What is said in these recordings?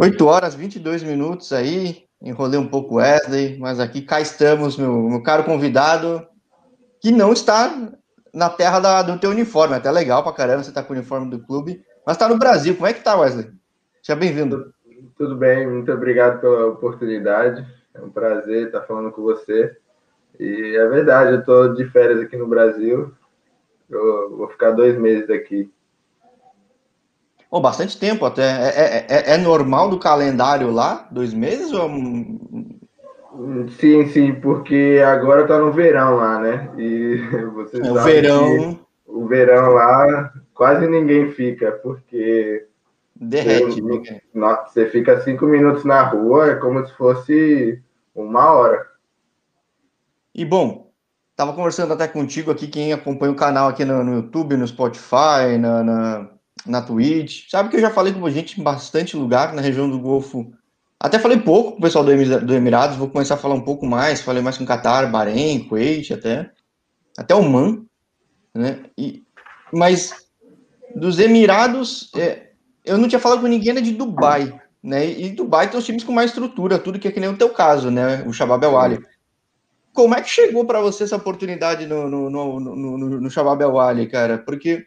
8 horas 22 minutos aí, enrolei um pouco Wesley, mas aqui cá estamos, meu, meu caro convidado, que não está na terra da, do teu uniforme, até legal pra caramba você tá com o uniforme do clube, mas tá no Brasil, como é que tá, Wesley? Seja bem-vindo. Tudo bem, muito obrigado pela oportunidade, é um prazer estar falando com você, e é verdade, eu tô de férias aqui no Brasil, eu vou ficar dois meses aqui. Oh, bastante tempo até. É, é, é, é, normal do calendário lá? Dois meses? Ou... Sim, sim, porque agora tá no verão lá, né? E você é, o verão. O verão lá quase ninguém fica, porque. Derrete, você, né? Você fica cinco minutos na rua, é como se fosse uma hora. E bom, tava conversando até contigo aqui, quem acompanha o canal aqui no, no YouTube, no Spotify, na, na na Twitch. Sabe que eu já falei com gente em bastante lugar na região do Golfo. Até falei pouco com o pessoal do Emirados, vou começar a falar um pouco mais. Falei mais com Qatar, Bahrein, Kuwait, até. Até Oman. Né? E, mas dos Emirados, é, eu não tinha falado com ninguém era de Dubai. Né? E Dubai tem os times com mais estrutura, tudo que é que nem o teu caso, né? O Shabab El Ali. Como é que chegou para você essa oportunidade no, no, no, no, no Shabab El Ali, cara? Porque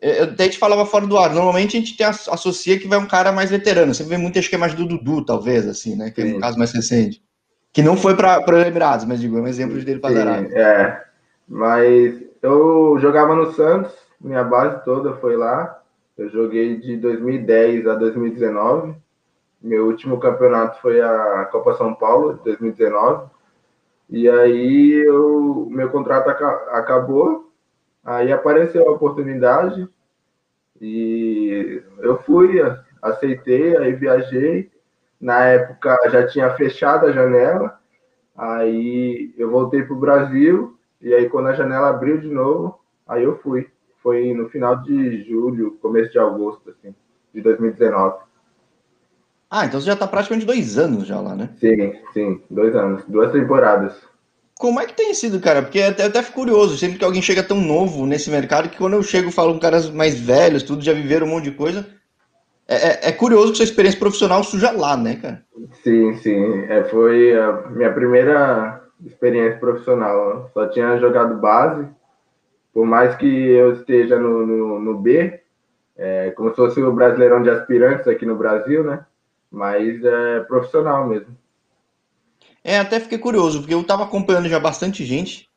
eu até te falava fora do ar. Normalmente a gente tem, associa que vai um cara mais veterano. Você vê muito, acho que é mais do Dudu, talvez, assim, né? Que é um caso mais recente. Que não foi para o Emirados, mas digo, é um exemplo dele para dar. É, mas eu jogava no Santos, minha base toda foi lá. Eu joguei de 2010 a 2019. Meu último campeonato foi a Copa São Paulo, 2019. E aí eu, meu contrato acabou Aí apareceu a oportunidade e eu fui, aceitei, aí viajei. Na época já tinha fechado a janela, aí eu voltei para o Brasil e aí quando a janela abriu de novo, aí eu fui. Foi no final de julho, começo de agosto, assim, de 2019. Ah, então você já está praticamente dois anos já lá, né? Sim, sim, dois anos, duas temporadas. Como é que tem sido, cara? Porque até, até fico curioso, sempre que alguém chega tão novo nesse mercado, que quando eu chego falo com caras mais velhos, tudo, já viveram um monte de coisa. É, é, é curioso que sua experiência profissional suja lá, né, cara? Sim, sim. É, foi a minha primeira experiência profissional. Só tinha jogado base. Por mais que eu esteja no, no, no B, é, como se fosse o Brasileirão de Aspirantes aqui no Brasil, né? Mas é profissional mesmo. É, até fiquei curioso, porque eu estava acompanhando já bastante gente.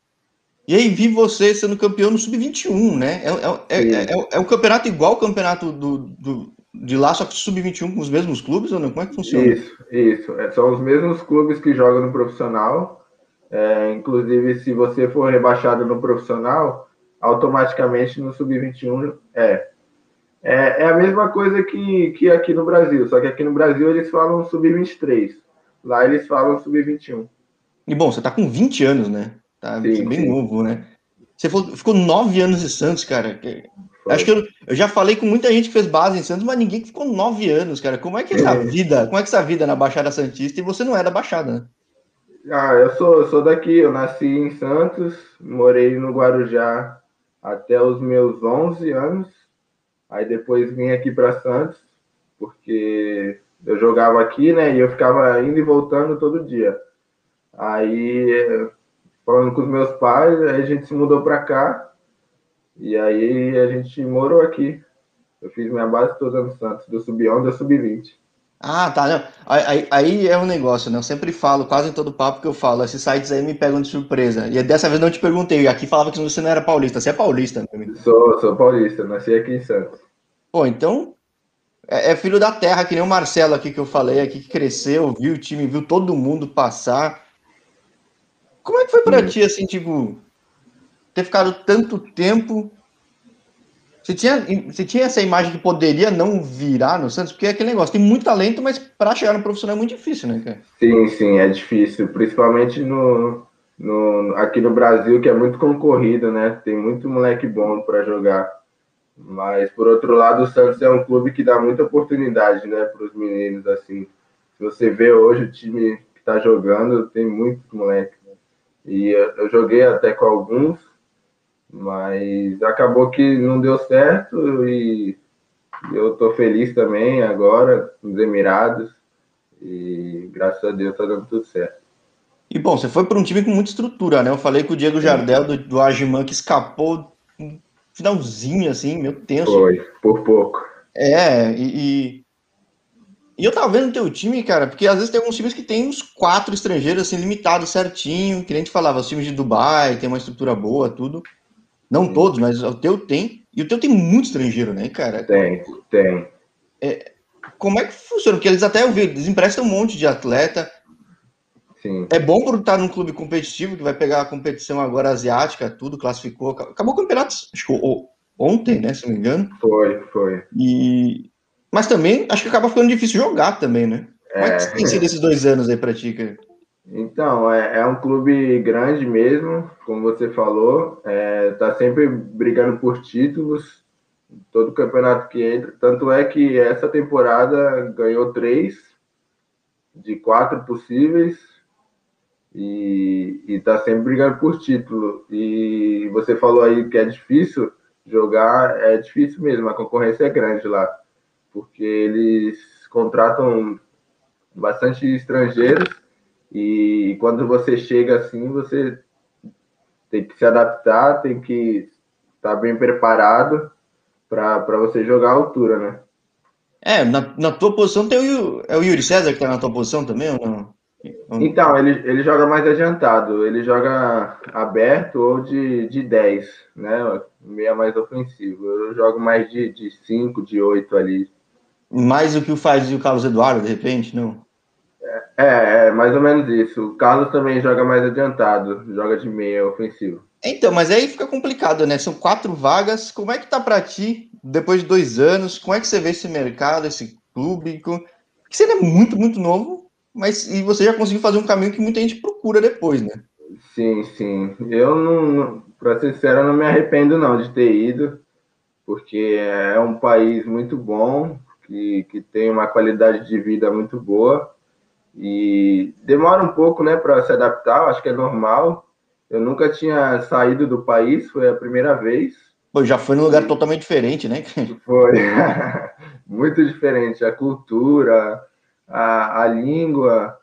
E aí vi você sendo campeão no Sub-21, né? É, é, é, é, é um campeonato igual ao campeonato do, do, de lá, só que Sub-21 com os mesmos clubes ou não? Como é que funciona? Isso, isso. É, são os mesmos clubes que jogam no profissional. É, inclusive, se você for rebaixado no profissional, automaticamente no Sub-21 é. é. É a mesma coisa que, que aqui no Brasil, só que aqui no Brasil eles falam Sub-23. Lá eles falam sub-21. E bom, você tá com 20 anos, né? Tá sim, bem sim. novo, né? Você ficou nove anos em Santos, cara. Foi. Acho que eu, eu, já falei com muita gente que fez base em Santos, mas ninguém ficou nove anos, cara. Como é que é essa é. vida? Como é que é essa vida na Baixada Santista e você não é da Baixada, né? Ah, eu sou, eu sou daqui. Eu nasci em Santos, morei no Guarujá até os meus 11 anos. Aí depois vim aqui para Santos, porque eu jogava aqui, né? E eu ficava indo e voltando todo dia. Aí, falando com os meus pais, a gente se mudou para cá. E aí a gente morou aqui. Eu fiz minha base toda no Santos, do sub-11 ao sub-20. Ah, tá. Não. Aí, aí, é um negócio, né? Eu sempre falo, quase em todo papo que eu falo, esses sites aí me pegam de surpresa. E dessa vez não te perguntei, aqui falava que você não era paulista. Você é paulista, meu amigo? Sou, sou paulista, nasci aqui em Santos. Pô, então é, é, filho da terra, que nem o Marcelo aqui que eu falei, aqui que cresceu, viu o time, viu todo mundo passar. Como é que foi para ti, assim, tipo, ter ficado tanto tempo? Você tinha, você tinha essa imagem que poderia não virar no Santos? Porque é aquele negócio, tem muito talento, mas para chegar no profissional é muito difícil, né, cara? Sim, sim, é difícil, principalmente no, no, aqui no Brasil, que é muito concorrido, né? Tem muito moleque bom para jogar. Mas, por outro lado, o Santos é um clube que dá muita oportunidade né, para os meninos. assim. Se você vê hoje o time que está jogando, tem muitos moleques. Né? E eu, joguei até com alguns, mas acabou que não deu certo e Eu tô feliz também agora nos Emirados e graças a Deus tá dando tudo certo. E bom, você foi para um time com muita estrutura, né? Eu falei com o Diego Jardel do, do Agiman que escapou finalzinho, assim, meu tenso. Foi, por pouco. É, e, e, e eu tava vendo o teu time, cara, porque às vezes tem alguns times que tem uns quatro estrangeiros, assim, limitados certinho, que nem te falava, os times de Dubai, tem uma estrutura boa, tudo. Não Sim. todos, mas o teu tem. E o teu tem muito estrangeiro, né, cara? Tem, tem. É, como é que funciona? Porque eles até eu vi, eles emprestam um monte de atleta. Sim. É bom por estar num clube competitivo, que vai pegar a competição agora asiática, tudo, classificou. Acabou o campeonato, acho que ontem, né, se não me engano. Foi, foi. E... Mas também, acho que acaba ficando difícil jogar também, né? Como é, é que tem sido esses dois anos aí pra ti, cara? Então, é, é, um clube grande mesmo, como você falou, é, tá sempre brigando por títulos, todo campeonato que entra. Tanto é que essa temporada ganhou três de quatro possíveis e, está sempre brigando por título. E você falou aí que é difícil jogar, é difícil mesmo, a concorrência é grande lá, porque eles contratam bastante estrangeiros e quando você chega assim, você tem que se adaptar, tem que estar bem preparado para você jogar à altura, né? É, na, na tua posição tem o, é o Yuri César que está na tua posição também ou não? Então, ele, ele joga mais adiantado, ele joga aberto ou de, de 10, né? Meia mais ofensivo. Eu jogo mais de, de 5, de 8 ali. Mais do que o faz o Carlos Eduardo, de repente, não? É, é, mais ou menos isso. O Carlos também joga mais adiantado, joga de meia ofensivo. Então, mas aí fica complicado, né? São quatro vagas. Como é que tá para ti, depois de dois anos? Como é que você vê esse mercado, esse clube? Porque você é muito, muito novo, mas e você já conseguiu fazer um caminho que muita gente procura depois, né? Sim, sim. Eu não, para ser sincero, não me arrependo não de ter ido, porque é um país muito bom, que, que tem uma qualidade de vida muito boa e demora um pouco, né, para se adaptar, acho que é normal. Eu nunca tinha saído do país, foi a primeira vez. Pô, já foi num lugar totalmente diferente, né? Foi. Muito diferente. A cultura, a, a língua.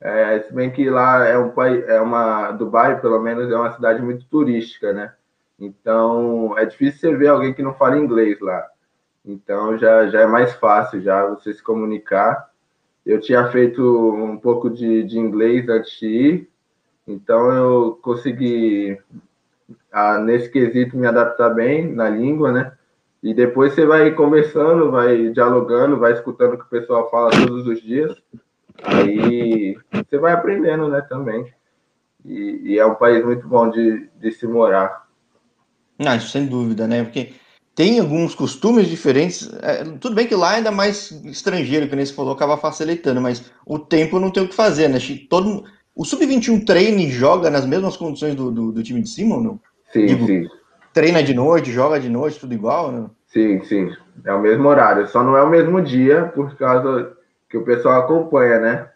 É, se bem que lá é um país, é uma. Dubai, pelo menos, é uma cidade muito turística, né? Então é difícil você ver alguém que não fala inglês lá. Então já, já é mais fácil já você se comunicar. Eu tinha feito um pouco de, de inglês antes de ir, então eu consegui, nesse quesito, me adaptar bem na língua, né? E depois você vai conversando, vai dialogando, vai escutando o que o pessoal fala todos os dias. Aí você vai aprendendo, né, também. E, e é um país muito bom de, de se morar. Ah, sem dúvida, né? Porque tem alguns costumes diferentes. É, tudo bem que lá é ainda mais estrangeiro, que nem você falou, acaba facilitando, mas o tempo não tem o que fazer, né? Todo, o Sub-21 treina e joga nas mesmas condições do, do, do time de cima ou não? Sim, Digo, sim. Treina de noite, joga de noite, tudo igual, não? Sim, sim. É o mesmo horário, só não é o mesmo dia, por causa que o pessoal acompanha, né?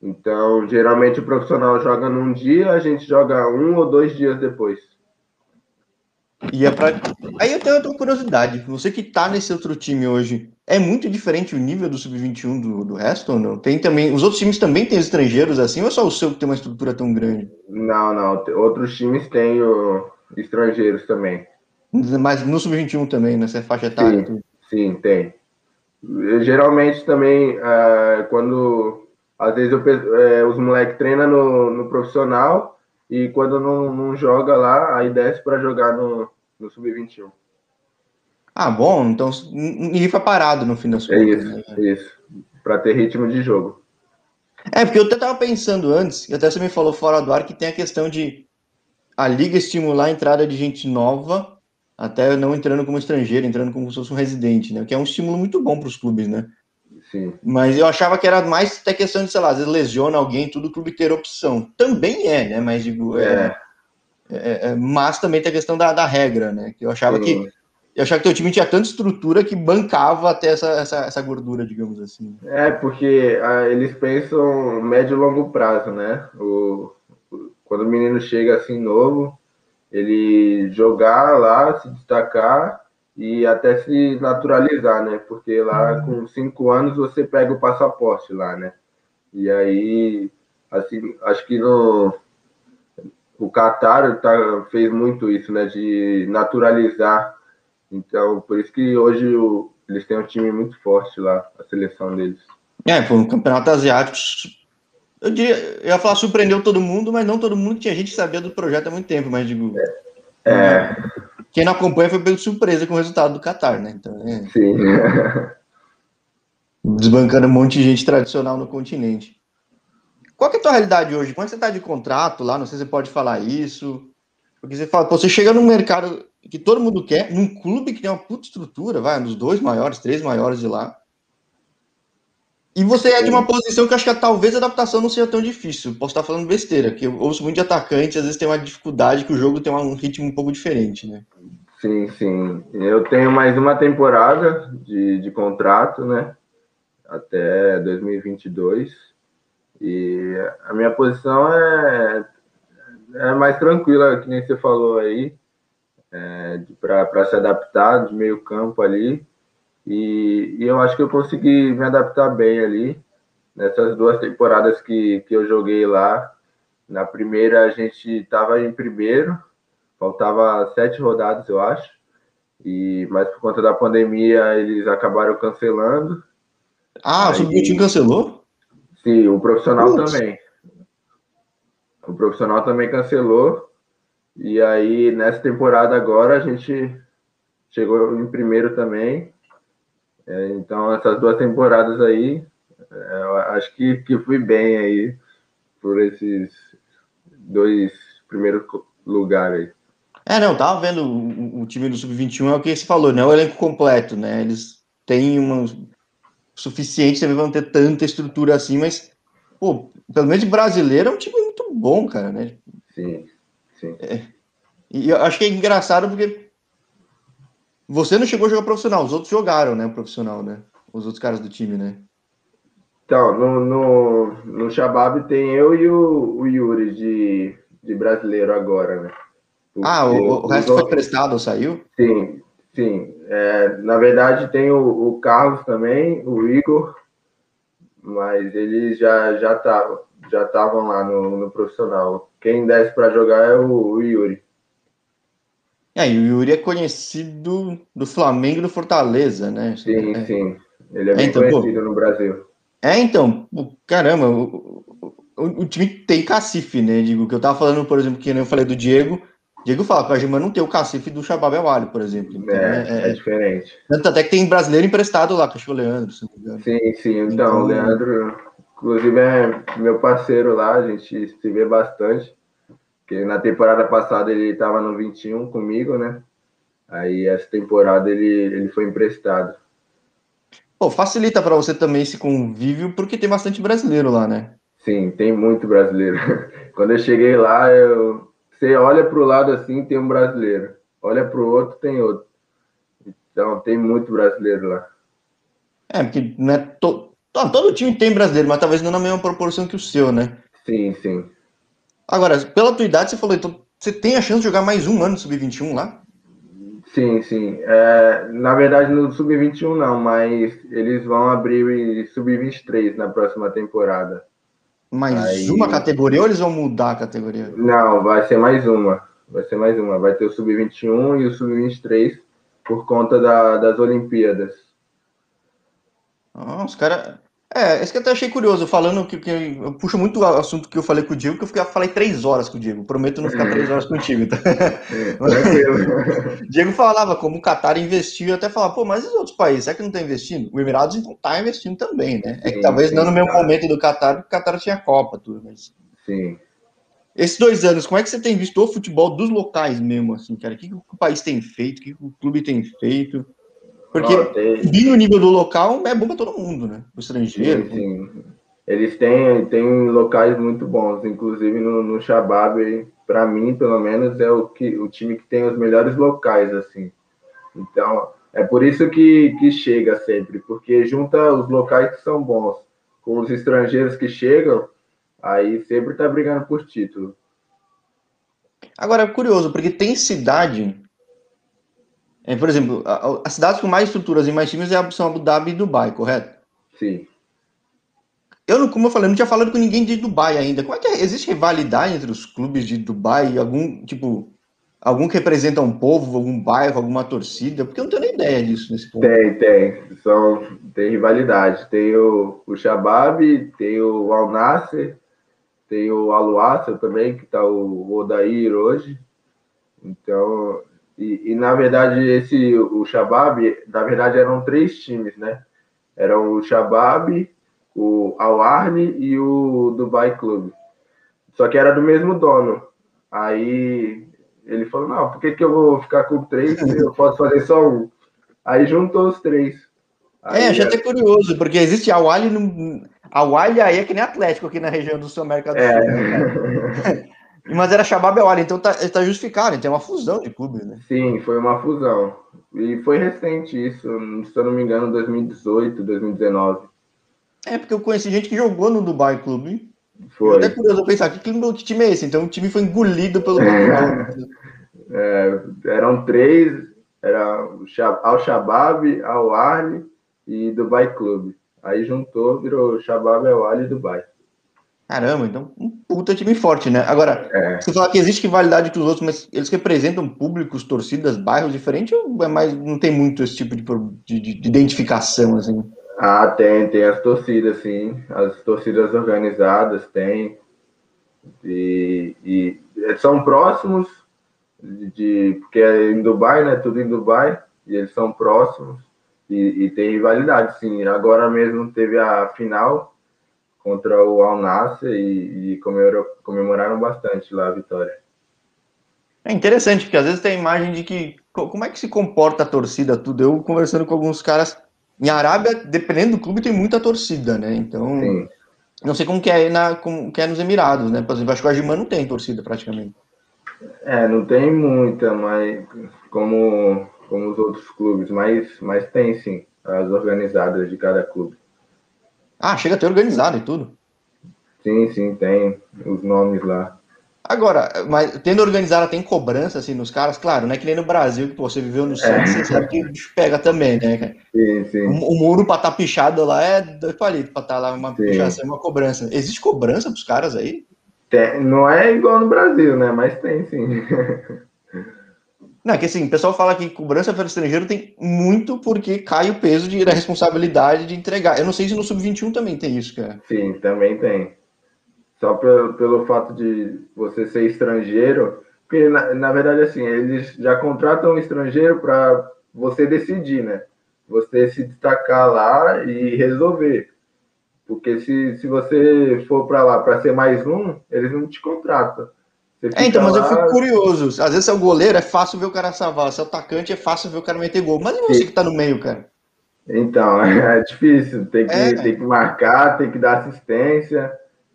Então, geralmente o profissional joga num dia, a gente joga um ou dois dias depois. E é pra... Aí eu tenho outra curiosidade. Você que tá nesse outro time hoje, é muito diferente o nível do Sub-21 do, do resto ou não? Tem também. Os outros times também têm estrangeiros assim, ou é só o seu que tem uma estrutura tão grande? Não, não. Outros times têm o... estrangeiros também. Mas no Sub-21 também, nessa faixa etária? Sim, sim, tem. Geralmente também, uh, quando às vezes eu, uh, os moleques treinam no, no profissional e quando não, não joga lá, aí desce para jogar no, no Sub-21. Ah, bom, então ninguém foi parado no fim das é contas. É isso, né? isso. Para ter ritmo de jogo. É, porque eu até estava pensando antes, e até você me falou fora do ar, que tem a questão de a liga estimular a entrada de gente nova, até não entrando como estrangeiro, entrando como se fosse um residente, né? Que é um estímulo muito bom para os clubes, né? Sim. Mas eu achava que era mais até questão de, sei lá, às vezes lesiona alguém, tudo o clube ter opção. Também é, né? Mas digo, é. é é, é, mas também tem a questão da, da regra, né? Que eu achava Sim. que eu achava que o time tinha tanta estrutura que bancava até essa, essa, essa gordura, digamos assim. É, porque ah, eles pensam médio e longo prazo, né? O, o, quando o menino chega assim novo, ele jogar lá, se destacar e até se naturalizar, né? Porque lá com cinco anos você pega o passaporte lá, né? E aí, assim, acho que no o Qatar tá, fez muito isso, né? De naturalizar. Então, por isso que hoje o, eles têm um time muito forte lá, a seleção deles. É, foi um campeonato asiático. Eu, diria, eu ia falar surpreendeu todo mundo, mas não todo mundo tinha gente que sabia do projeto há muito tempo, mas digo. É. é. Quem não acompanha foi pelo surpresa com o resultado do Qatar, né? Então, é... Sim. Desbancando um monte de gente tradicional no continente. Qual é a tua realidade hoje? Quando você está de contrato lá, não sei se você pode falar isso. Porque você fala, pô, você chega num mercado que todo mundo quer, num clube que tem uma puta estrutura, vai, nos dois maiores, três maiores de lá. E você é de uma posição que acho que talvez a adaptação não seja tão difícil. Posso estar falando besteira, que eu ouço muito de atacante, às vezes tem uma dificuldade que o jogo tem um ritmo um pouco diferente, né? Sim, sim. Eu tenho mais uma temporada de, de contrato, né? Até 2022. E a minha posição é, é mais tranquila, que nem você falou aí, é, para se adaptar de meio campo ali. E, e, eu acho que eu consegui me adaptar bem ali. Nessas duas temporadas que, que eu joguei lá, na primeira a gente estava em primeiro, faltava sete rodadas, eu acho. E, mas por conta da pandemia, eles acabaram cancelando. Ah, o sub cancelou? Sim, o profissional Putz. também. O profissional também cancelou. E aí, nessa temporada agora, a gente chegou em primeiro também. É, então, essas duas temporadas aí, é, eu acho que, que fui bem aí por esses dois primeiros lugares. É, não, tava vendo o, o time do Sub-21, é o que você falou, né? O elenco completo, né? Eles têm uma suficiente também vão ter tanta estrutura assim, mas, pô, pelo menos brasileiro é um time muito bom, cara, né? Sim, sim. É, e eu acho que é engraçado porque você não chegou a jogar profissional, os outros jogaram, né? Profissional, né? Os outros caras do time, né? Então, no, no, no Shabab tem eu e o, o Yuri de, de brasileiro agora, né? O, ah, o, o resto outros... foi prestado ou saiu? Sim, sim. É, na verdade, tem o, o Carlos também, o Igor, mas eles já já estavam já lá no, no profissional. Quem desce para jogar é o, o Yuri. É, e o Yuri é conhecido do Flamengo e do Fortaleza, né? Sim, é. sim. Ele é bem é, então, conhecido pô, no Brasil. É, então, caramba, o, o, o, time tem cacife, né? Digo, que eu tava falando, por exemplo, que eu falei do Diego. Diego fala que a Gima não tem o cacife do Shabab Awali, por exemplo. Então, é, é, é, diferente. Tanto até que tem brasileiro emprestado lá, que acho que é o Leandro, se não me engano. Sim, sim. Então, então o Leandro, inclusive, é meu parceiro lá, a gente se vê bastante. Porque na temporada passada ele estava no 21 comigo, né? Aí essa temporada ele, ele foi emprestado. Pô, facilita para você também esse convívio, porque tem bastante brasileiro lá, né? Sim, tem muito brasileiro. Quando eu cheguei lá, eu... você olha para o lado assim, tem um brasileiro. Olha para o outro, tem outro. Então, tem muito brasileiro lá. É, porque não é to... todo time tem brasileiro, mas talvez não na mesma proporção que o seu, né? Sim, sim. Agora, pela tua idade, você falou, então você tem a chance de jogar mais um ano Sub-21 lá? Sim, sim. É, na verdade, no Sub-21 não, mas eles vão abrir Sub-23 na próxima temporada. Mais Aí... uma categoria ou eles vão mudar a categoria? Não, vai ser mais uma. Vai ser mais uma. Vai ter o Sub-21 e o Sub-23 por conta da, das Olimpíadas. Ah, os caras. É, isso que eu até achei curioso, falando que, que eu puxo muito o assunto que eu falei com o Diego, que eu fiquei, falei três horas com o Diego. Prometo não ficar três horas contigo. Tá? Diego falava como o Qatar investiu, eu até falava, pô, mas os outros países? Será que não está investindo? O Emirados então está investindo também, né? É que sim, talvez sim, não no mesmo tá. momento do Qatar, porque o Qatar tinha Copa, tudo, mas. Sim. Esses dois anos, como é que você tem visto o futebol dos locais mesmo, assim, cara? O que, que o país tem feito? O que, que o clube tem feito? Porque subir no nível do local é bom para todo mundo, né? O estrangeiro. Sim, sim. Eles têm, têm locais muito bons, inclusive no, no Shabab, para mim, pelo menos, é o, que, o time que tem os melhores locais, assim. Então, é por isso que, que chega sempre, porque junta os locais que são bons com os estrangeiros que chegam, aí sempre tá brigando por título. Agora, é curioso, porque tem cidade É, por exemplo, as cidades com mais estruturas e mais times é são Abu Dhabi e Dubai, correto? Sim. Eu, não, como eu falei, não tinha falado com ninguém de Dubai ainda. Como é que é? existe rivalidade entre os clubes de Dubai? Algum, tipo, algum que representa um povo, algum bairro, alguma torcida? Porque eu não tenho nem ideia disso nesse ponto. Tem, tem. São, tem rivalidade. Tem o, o Shabab, tem o Al Nasser, tem o Al também, que está o Odair hoje. Então, e, e, na verdade, esse o Shabab, na verdade, eram três times, né? Eram o Shabab, o Al Arni e o Dubai Club. Só que era do mesmo dono. Aí ele falou: Não, por que, que eu vou ficar com três se eu posso fazer só um? Aí juntou os três. Aí, é, já até curioso, porque existe a Wally no. A Wally aí é que nem Atlético aqui na região do Sul América do é. Sul. Né, Mas era Shabab Wally, então tá, tá justificado, tem uma fusão de clubes, né? Sim, foi uma fusão. E foi recente isso, se eu não me engano, 2018, 2019. É, porque eu conheci gente que jogou no Dubai Clube. Foi. até curioso pensar, que, que time é esse? Então o time foi engolido pelo é, Eram três, era o Al-Shabaab, Al-Arli e Dubai Clube. Aí juntou, virou Shabab, Al-Arli e Dubai. Caramba, então um puta time forte, né? Agora, é. você fala que existe rivalidade com os outros, mas eles representam públicos, torcidas, bairros diferentes ou é mais, não tem muito esse tipo de, de, de identificação, assim? Ah, tem, tem as torcidas, sim. As torcidas organizadas tem. E, e são próximos de, de, porque é em Dubai, né? Tudo em Dubai, e eles são próximos e, e tem rivalidade, sim. Agora mesmo teve a final contra o Al Nassr e, e comemoraram bastante lá a vitória. É interessante, porque às vezes tem a imagem de que como é que se comporta a torcida, tudo. Eu conversando com alguns caras em Arábia, dependendo do clube, tem muita torcida, né? Então, Sim. não sei como que é, na, como que é nos Emirados, né? Por exemplo, acho que o Argimã não tem torcida praticamente. É, não tem muita, mas como, como os outros clubes, mas, mas tem sim, as organizadas de cada clube. Ah, chega a ter organizado e tudo? Sim, sim, tem os nomes lá. Agora, mas tendo organizada, tem cobrança assim nos caras? Claro, não é que nem no Brasil, que pô, você viveu no centro, é. você sabe que o bicho pega também, né, cara? Sim, sim. O, o muro pra estar tá pichado lá é dois palitos pra estar tá lá, uma pichação, uma cobrança. Existe cobrança pros caras aí? Não é igual no Brasil, né? Mas tem sim. Não, é que assim, o pessoal fala que cobrança pelo estrangeiro tem muito porque cai o peso de, da responsabilidade de entregar. Eu não sei se no Sub-21 também tem isso, cara. Sim, também tem só pelo, pelo fato de você ser estrangeiro, porque na, na verdade assim, eles já contratam um estrangeiro para você decidir, né? Você se destacar lá e resolver. Porque se, se você for para lá para ser mais um, eles não te contratam. É, então, mas lá... eu fico curioso. Às vezes, se é o goleiro, é fácil ver o cara salvar. Se é o atacante, é fácil ver o cara meter gol. Mas e você Sim. que tá no meio, cara? Então, é difícil. Tem que, é. tem que marcar, tem que dar assistência.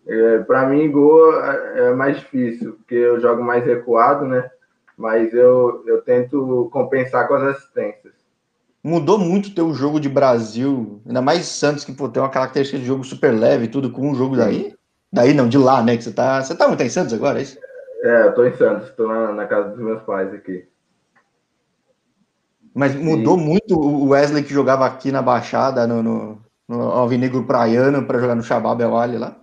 É, para mim, gol é, é mais difícil, porque eu jogo mais recuado, né? Mas eu, eu tento compensar com as assistências. Mudou muito o teu jogo de Brasil, ainda mais Santos, que pô, tem uma característica de jogo super leve, tudo com um jogo daí. Daí não, de lá, né? Que você tá. Você tá, tá em Santos agora, é isso? É, eu tô em Santos, tô na, na casa dos meus pais aqui. Mas mudou e... muito o Wesley que jogava aqui na Baixada, no, no, no Alvinegro Praiano, para jogar no Shabab El Ali lá?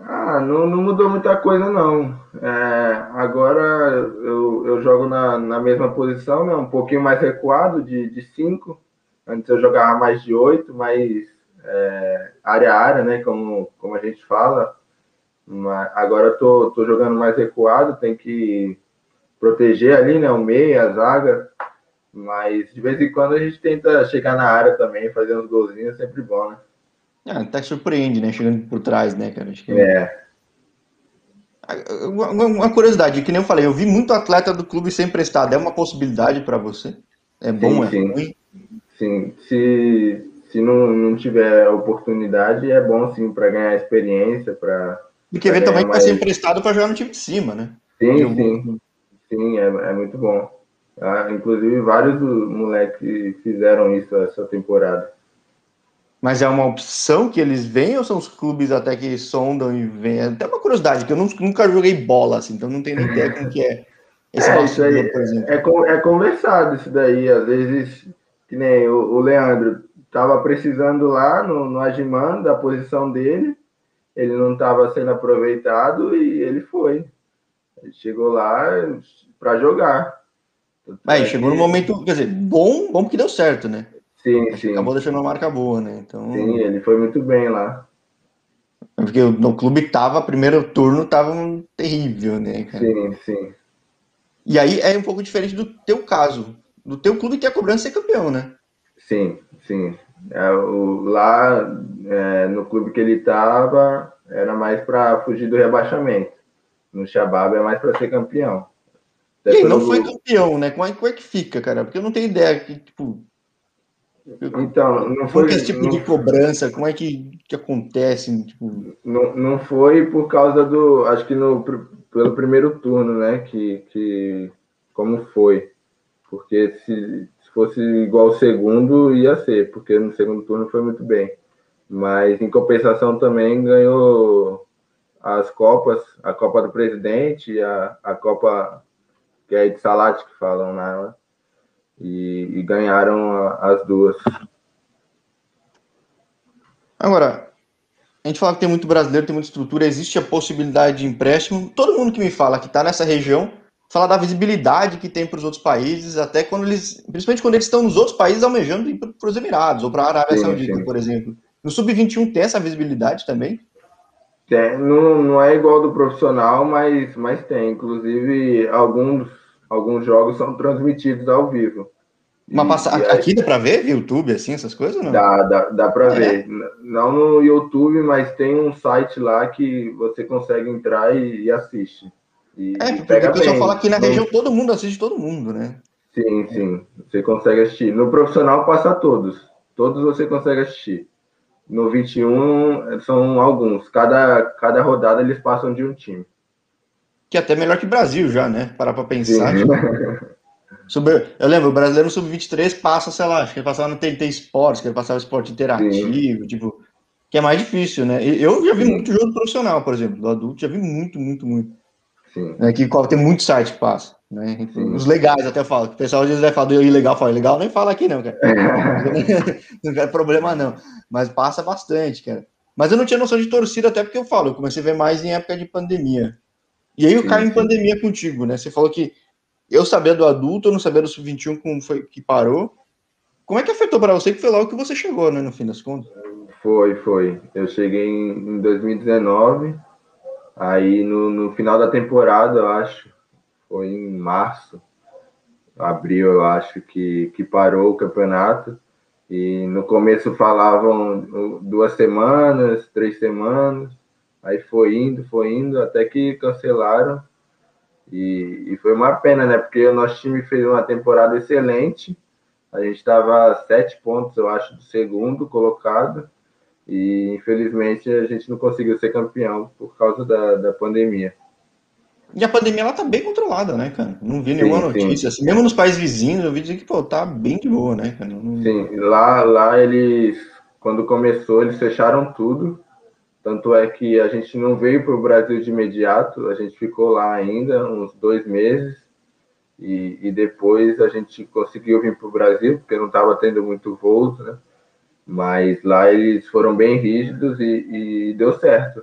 Ah, não, não mudou muita coisa, não. É, agora eu, eu jogo na, na mesma posição, né? Um pouquinho mais recuado, de 5. Antes eu jogava mais de 8, mais é, área a área, né? Como, como a gente fala. Mas agora eu tô, tô jogando mais recuado, tem que proteger ali, né? O meio, a zaga. Mas de vez em quando a gente tenta chegar na área também, fazer uns golzinhos, é sempre bom, né? Ah, até surpreende, né? Chegando por trás, né, cara? Acho que... É. Uma curiosidade, que nem eu falei, eu vi muito atleta do clube sem emprestado. É uma possibilidade para você? É bom, sim, é ruim? Sim, se, se não, não tiver oportunidade, é bom sim para ganhar experiência, para. Porque eventualmente mais... vai ser emprestado para jogar no time de cima, né? Sim, sim. Sim, é, é muito bom. Ah, inclusive, vários moleques fizeram isso essa temporada. Mas é uma opção que eles vêm ou são os clubes até que sondam e vêm? Até uma curiosidade, que eu nunca joguei bola, assim, então não tenho nem ideia como que é. Esse é, isso aí. É, é conversado isso daí, às vezes, que nem o, o Leandro estava precisando lá no, no Agiman, da posição dele, ele não estava sendo aproveitado e ele foi. Ele chegou lá para jogar. Aí, chegou no momento, quer dizer, bom, bom porque deu certo, né? Sim, sim. Acabou deixando uma marca boa, né? Então... Sim, ele foi muito bem lá. Porque no clube tava, primeiro turno tava um terrível, né? Cara? Sim, sim. E aí é um pouco diferente do teu caso. Do teu clube ter a cobrança ser campeão, né? Sim, sim. É, o, lá é, no clube que ele tava era mais para fugir do rebaixamento. No Shabab é mais para ser campeão. Até não foi campeão, né? Como é, como é que fica, cara? Porque eu não tenho ideia que, tipo, então, não foi. esse tipo não, de cobrança, como é que, que acontece? Tipo... Não, não foi por causa do. Acho que no, pelo primeiro turno, né? Que, que como foi. Porque se fosse igual o segundo, ia ser, porque no segundo turno foi muito bem. Mas em compensação também ganhou as Copas, a Copa do Presidente, a, a Copa que é de Salat que falam nela e, e ganharam as duas. Agora, a gente fala que tem muito brasileiro, tem muita estrutura, existe a possibilidade de empréstimo. Todo mundo que me fala que está nessa região fala da visibilidade que tem para os outros países, até quando eles, principalmente quando eles estão nos outros países almejando ir para os Emirados ou para a Arábia sim, Saudita, sim. por exemplo. No sub-21 tem essa visibilidade também? Tem, não, não é igual do profissional, mas, mas tem. Inclusive, alguns alguns jogos são transmitidos ao vivo. Mas passa, aqui dá para ver YouTube, assim, essas coisas? Não? Dá, dá, dá para é. ver. Não no YouTube, mas tem um site lá que você consegue entrar e, e assiste. E, é, porque o pessoal fala que na região todo mundo assiste todo mundo, né? Sim, sim. Você consegue assistir. No profissional passa todos. Todos você consegue assistir. No 21 são alguns. Cada, cada rodada eles passam de um time que é até melhor que Brasil já, né? Parar para pensar. Tipo, sobre, eu lembro, o brasileiro sub-23 passa, sei lá, acho que ele passava no TNT Esportes, que ele passava esporte interativo, Sim. tipo, que é mais difícil, né? Eu já vi Sim. muito jogo profissional, por exemplo, do adulto, já vi muito, muito, muito. Né, que tem muito site que passa. Né? Os legais até eu falo, o pessoal às vezes vai falar do ilegal, fala ilegal, nem fala aqui não, cara. não é problema não, mas passa bastante, cara. Mas eu não tinha noção de torcida, até porque eu falo, eu comecei a ver mais em época de pandemia. E aí eu caio em pandemia contigo, né? Você falou que eu sabia do adulto, eu não sabia do sub-21 como foi que parou. Como é que afetou para você que foi logo que você chegou, né, no fim das contas? Foi, foi. Eu cheguei em 2019, aí no, no final da temporada, eu acho, foi em março, abril, eu acho, que, que parou o campeonato. E no começo falavam duas semanas, três semanas, Aí foi indo, foi indo, até que cancelaram. E, e foi uma pena, né? Porque o nosso time fez uma temporada excelente. A gente estava sete pontos, eu acho, do segundo colocado. E infelizmente a gente não conseguiu ser campeão por causa da, da pandemia. E a pandemia ela tá bem controlada, né, cara? Não vi nenhuma sim, notícia. Sim. Assim, mesmo nos países vizinhos, eu vi dizer que pô, tá bem de boa, né, cara? Não... Sim, lá, lá eles, quando começou, eles fecharam tudo. Tanto é que a gente não veio para o Brasil de imediato, a gente ficou lá ainda uns dois meses e, e depois a gente conseguiu vir para o Brasil, porque não estava tendo muito voo, né? Mas lá eles foram bem rígidos e, e deu certo,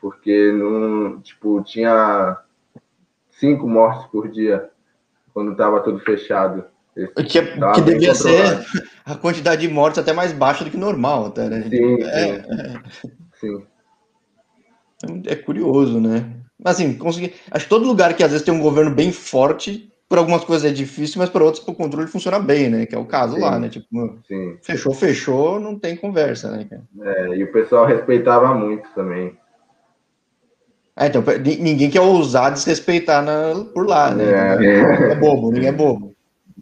porque não, tipo, tinha cinco mortes por dia quando estava tudo fechado. Que, que devia ser a quantidade de mortes até mais baixa do que normal, até, né? Sim, é, sim. É... Sim. É curioso, né? Assim, consegui... acho que todo lugar que às vezes tem um governo bem forte, por algumas coisas é difícil, mas para outras o controle funciona bem, né? Que é o caso Sim. lá, né? Tipo, Sim. fechou, fechou, não tem conversa, né? É, e o pessoal respeitava muito também. É, então, ninguém quer ousar desrespeitar na, por lá, né? É. Ninguém é bobo, ninguém é bobo.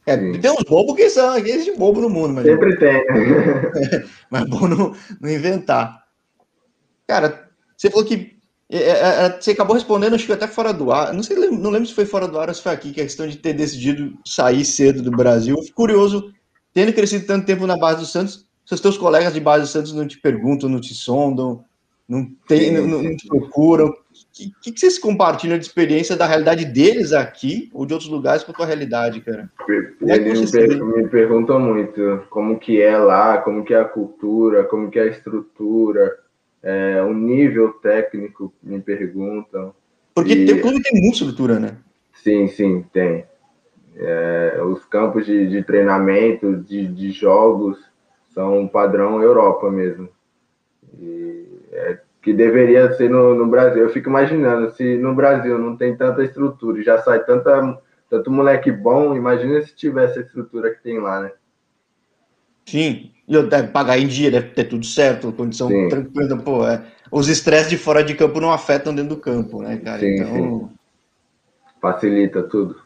É, tem uns bobos que são, aqueles de bobo no mundo, mas. Sempre tem. mas é bom não, não inventar. Cara, você falou que. É, é, é, você acabou respondendo, acho que até fora do ar. Não sei, não lembro se foi fora do ar ou se foi aqui, que é a questão de ter decidido sair cedo do Brasil. Eu fico curioso, tendo crescido tanto tempo na base do Santos, se os teus colegas de base do Santos não te perguntam, não te sondam, não, tem, não, não te procuram. que, que, que vocês compartilham de experiência da realidade deles aqui ou de outros lugares com a tua realidade, cara? É eles me, per me, perguntam muito como que é lá, como que é a cultura, como que é a estrutura, é, o nível técnico, me perguntam. Porque e... o clube tem muita estrutura, né? Sim, sim, tem. É, os campos de, de treinamento, de, de, jogos, são padrão Europa mesmo. E é, que deveria ser no, no, Brasil. Eu fico imaginando, se no Brasil não tem tanta estrutura e já sai tanta, tanto moleque bom, imagina se tivesse a estrutura que tem lá, né? Sim, e deve pagar em dia, deve ter tudo certo, condição sim. tranquila, pô, é, os estresses de fora de campo não afetam dentro do campo, né, cara? Sim, então... Sim. Facilita tudo.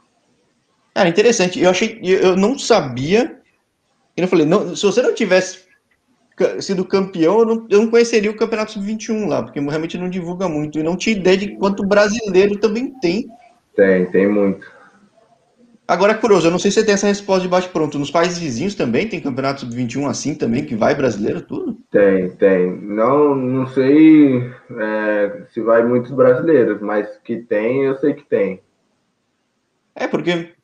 Cara, interessante. Eu achei, eu não sabia. Eu falei, não, se você não tivesse sido campeão, eu não, eu não conheceria o Campeonato Sub-21 lá, porque realmente não divulga muito. E não tinha ideia de quanto brasileiro também tem. Tem, tem muito. Agora é curioso, eu não sei se você tem essa resposta de bate-pronto. Nos países vizinhos também tem Campeonato Sub-21 assim também, que vai brasileiro, tudo? Tem, tem. Não, não sei é, se vai muitos brasileiros, mas que tem, eu sei que tem. É, porque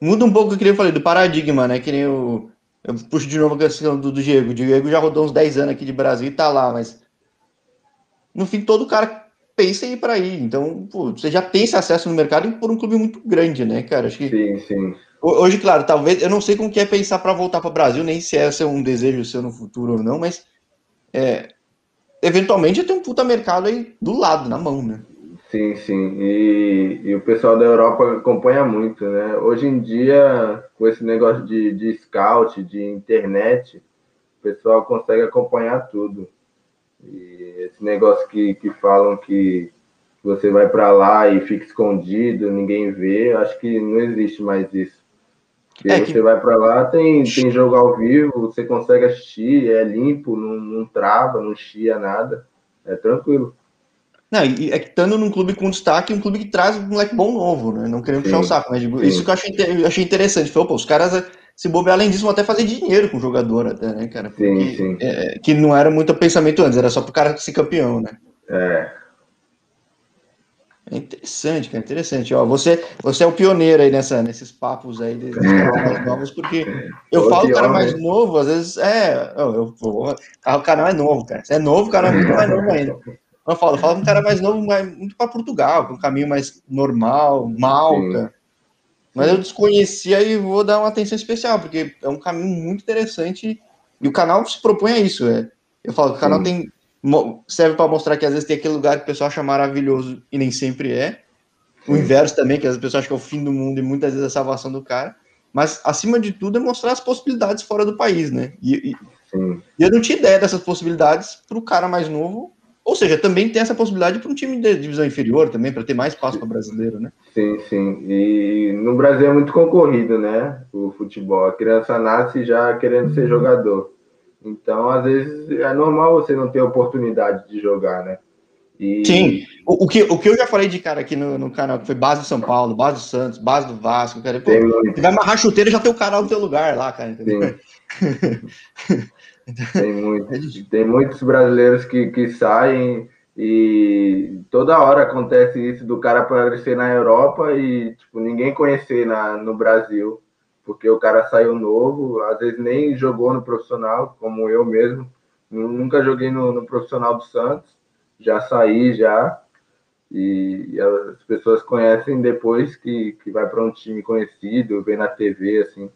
muda um pouco o que eu falei do paradigma, né? Que nem o. Eu puxo de novo a questão do, do Diego. O Diego já rodou uns 10 anos aqui de Brasil e tá lá, mas. No fim, todo cara pensa em ir para aí. Então, pô, você já tem esse acesso no mercado por um clube muito grande, né, cara? Acho que. Sim, sim. Hoje, claro, talvez. Eu não sei como que é pensar para voltar para o Brasil, nem se é um desejo seu no futuro ou não, mas. É, eventualmente tem um puta mercado aí do lado, na mão, né? Sim, sim. E, e, o pessoal da Europa acompanha muito, né? Hoje em dia, com esse negócio de, de scout, de internet, o pessoal consegue acompanhar tudo. E esse negócio que, que falam que você vai para lá e fica escondido, ninguém vê, acho que não existe mais isso. Porque é que... você vai para lá, tem, tem jogo ao vivo, você consegue assistir, é limpo, não, não trava, não chia nada, é tranquilo. Não, e é que estando num clube com destaque, um clube que traz um moleque bom novo, né? Não querendo puxar o saco, mas isso que eu achei, achei interessante. Foi, pô, os caras, se bobear, além disso, vão até fazer dinheiro com o jogador, até, né, cara? Porque, sim, sim. É, que não era muito pensamento antes, era só pro cara ser campeão, né? É. É interessante, cara, interessante. Ó, você, você é o pioneiro aí nessa, nesses papos aí dos mais novos, porque eu falo o cara mais novo, às vezes, é, eu, eu, o canal é novo, cara. Você é novo, o canal é muito mais novo ainda. Eu falo, eu falo um cara mais novo, muito para Portugal, com um caminho mais normal, Malta. Sim. Mas eu desconhecia e vou dar uma atenção especial, porque é um caminho muito interessante e o canal se propõe a isso. É. Eu falo que o canal tem serve para mostrar que às vezes tem aquele lugar que o pessoal acha maravilhoso e nem sempre é. O inverso também, que as pessoas acham que é o fim do mundo e muitas vezes é a salvação do cara. Mas, acima de tudo, é mostrar as possibilidades fora do país, né? E, e eu não tinha ideia dessas possibilidades para o cara mais novo ou seja, também tem essa possibilidade para um time de divisão inferior também, para ter mais espaço para brasileiro, né? Sim, sim. E no Brasil é muito concorrido, né? O futebol. A criança nasce já querendo ser jogador. Então, às vezes, é normal você não ter oportunidade de jogar, né? E... Sim. O, o, que, o que eu já falei de cara aqui no, no canal, que foi base do São Paulo, base do Santos, base do Vasco, cara. Pô, você vai amarrar chuteiro já tem o canal no teu lugar lá, cara. Entendeu? Sim. Tem, muito, tem muitos brasileiros que, que saem e toda hora acontece isso do cara aparecer na Europa e tipo, ninguém conhecer na, no Brasil, porque o cara saiu novo, às vezes nem jogou no profissional, como eu mesmo. Nunca joguei no, no profissional do Santos, já saí já. E, e as pessoas conhecem depois que, que vai para um time conhecido, vê na TV, assim.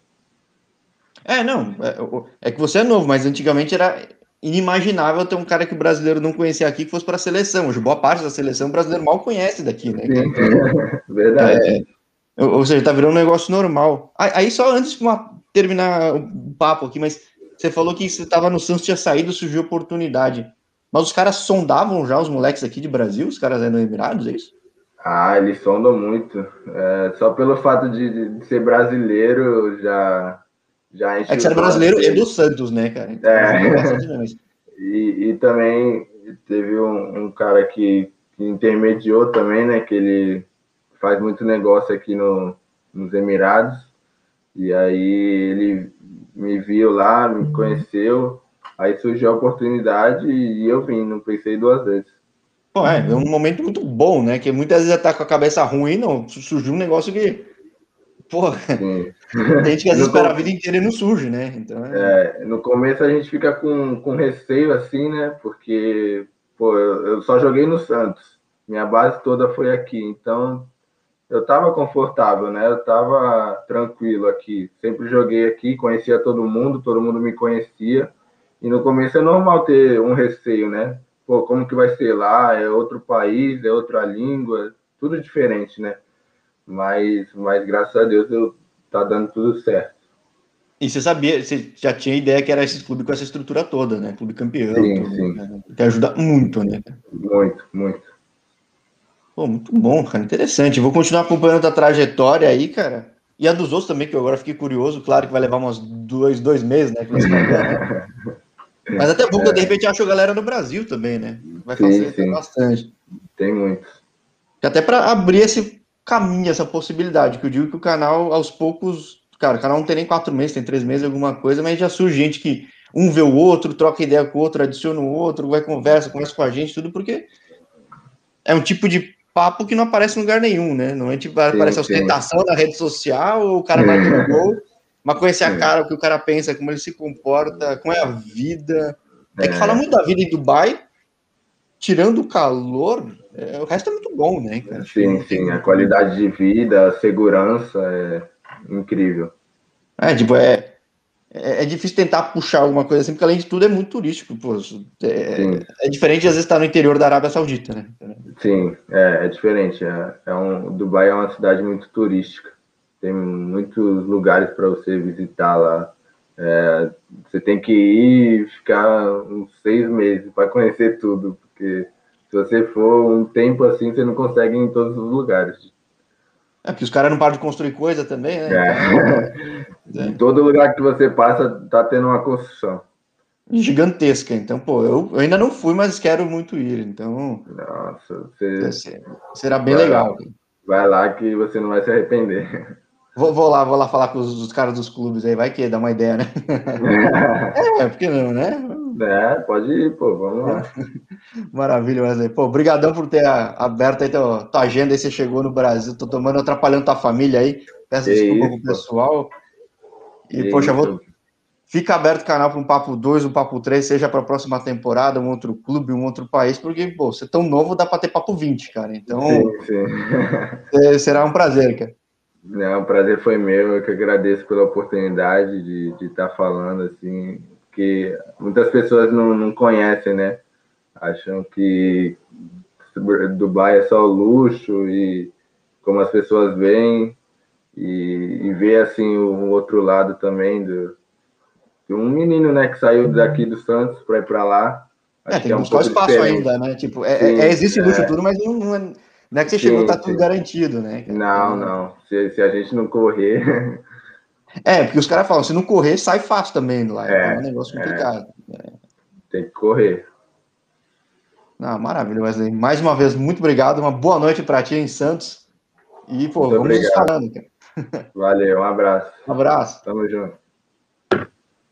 É, não. É, é, que você é novo, mas antigamente era inimaginável ter um cara que o brasileiro não conhecia aqui que fosse para a seleção. Hoje, boa parte da seleção o brasileiro mal conhece daqui, né? Sim, verdade. É, ou seja, tá virando um negócio normal. Aí, só antes de terminar o papo aqui, mas você falou que você estava no Santos, tinha saído, surgiu oportunidade. Mas os caras sondavam já os moleques aqui de Brasil, os caras eram Emirados, é isso? Ah, eles sondam muito. É, só pelo fato de, de ser brasileiro já já é que você era brasileiro e do Santos, né, cara? Então, é. e, e também teve um, um cara que, que, intermediou também, né? Que ele faz muito negócio aqui no, nos Emirados. E aí ele me viu lá, me conheceu. Aí surgiu a oportunidade e eu vim, não pensei duas vezes. Bom, é, é um momento muito bom, né? Que muitas vezes tá com a cabeça ruim, não, surgiu um negócio que. Porra, tem gente que às vezes espera a vida inteira e não surge, né? Então, é... é... no começo a gente fica com, com receio, assim, né? Porque, pô, eu, só joguei no Santos. Minha base toda foi aqui, então eu estava confortável, né? Eu estava tranquilo aqui. Sempre joguei aqui, conhecia todo mundo, todo mundo me conhecia. E no começo é normal ter um receio, né? Pô, como que vai ser lá? É outro país, é outra língua, tudo diferente, né? Mas, mas graças a Deus eu tá dando tudo certo. E você sabia, você já tinha ideia que era esse clube com essa estrutura toda, né? Clube campeão. Sim, tudo, sim. Né? Que ajuda muito, né? Muito, muito. Pô, muito bom, cara. Interessante. Vou continuar acompanhando a trajetória aí, cara. E a dos outros também, que eu agora fiquei curioso. Claro que vai levar uns dois, dois meses, né? Mas até bom que é. de repente acho a galera no Brasil também, né? Vai facilitar bastante. Tem muito. Até para abrir esse caminho, essa possibilidade, que eu digo que o canal, aos poucos, cara, o canal não tem nem quatro meses, tem três meses, alguma coisa, mas já surge gente que um vê o outro, troca ideia com o outro, adiciona o outro, vai conversa, conversa com a gente, tudo porque é um tipo de papo que não aparece em lugar nenhum, né? Não é tipo, aparece a ostentação na rede social, ou o cara vai no gol, mas conhecer a cara, o que o cara pensa, como ele se comporta, como é a vida. Tem que é. falar muito da vida em Dubai, tirando o calor, é, o resto é muito bom, né? Cara? Sim, sim, a qualidade de vida, a segurança é incrível. É, tipo, é, é, é, difícil tentar puxar alguma coisa assim, porque além de tudo é muito turístico. Pô. É, é diferente às vezes estar no interior da Arábia Saudita, né? Sim, é, é diferente. É, é um, Dubai é uma cidade muito turística. Tem muitos lugares para você visitar lá. É, você tem que ir e ficar uns seis meses para conhecer tudo, porque se você for um tempo assim, você não consegue ir em todos os lugares. É porque os caras não param de construir coisa também, né? É. Então, em todo lugar que você passa, tá tendo uma construção. Gigantesca. Então, pô, eu, eu ainda não fui, mas quero muito ir. Então. Nossa, você... será bem vai legal. Lá, vai lá que você não vai se arrepender. Vou, vou, lá, vou lá falar com os, os, caras dos clubes aí, vai que dá uma ideia, né? é, por que não, né? É, pode ir, pô, vamos lá. Maravilha, Wesley. Pô, obrigadão por ter aberto aí tua, tua agenda aí, você chegou no Brasil, tô tomando, atrapalhando tua família aí, peço que desculpa isso, pro pessoal. E, que poxa, vou... fica aberto o canal para um Papo 2, um Papo 3, seja para a próxima temporada, um outro clube, um outro país, porque, pô, você é tão novo, dá para ter Papo 20, cara. Então, sim, sim. será um prazer, cara. Não, o prazer foi meu, eu que agradeço pela oportunidade de, de estar tá falando, assim, que muitas pessoas não, não conhecem, né? Acham que Dubai é só luxo e como as pessoas veem e, e ver assim o outro lado também do, um menino, né, que saiu daqui do Santos para ir para lá. É, tem que é um espaço diferente. ainda, né? Tipo, é, Sim, é, existe luxo é. tudo, mas não, não é não é que você sim, chegou, tá tudo garantido, né? Não, não. Se, se a gente não correr. É, porque os caras falam, se não correr, sai fácil também lá. É, é um negócio é. complicado. É. Tem que correr. Ah, maravilha, Wesley. Mais uma vez, muito obrigado. Uma boa noite para ti em Santos. E, pô, muito vamos obrigado. nos falando, cara. Valeu, um abraço. Um abraço. Tamo junto.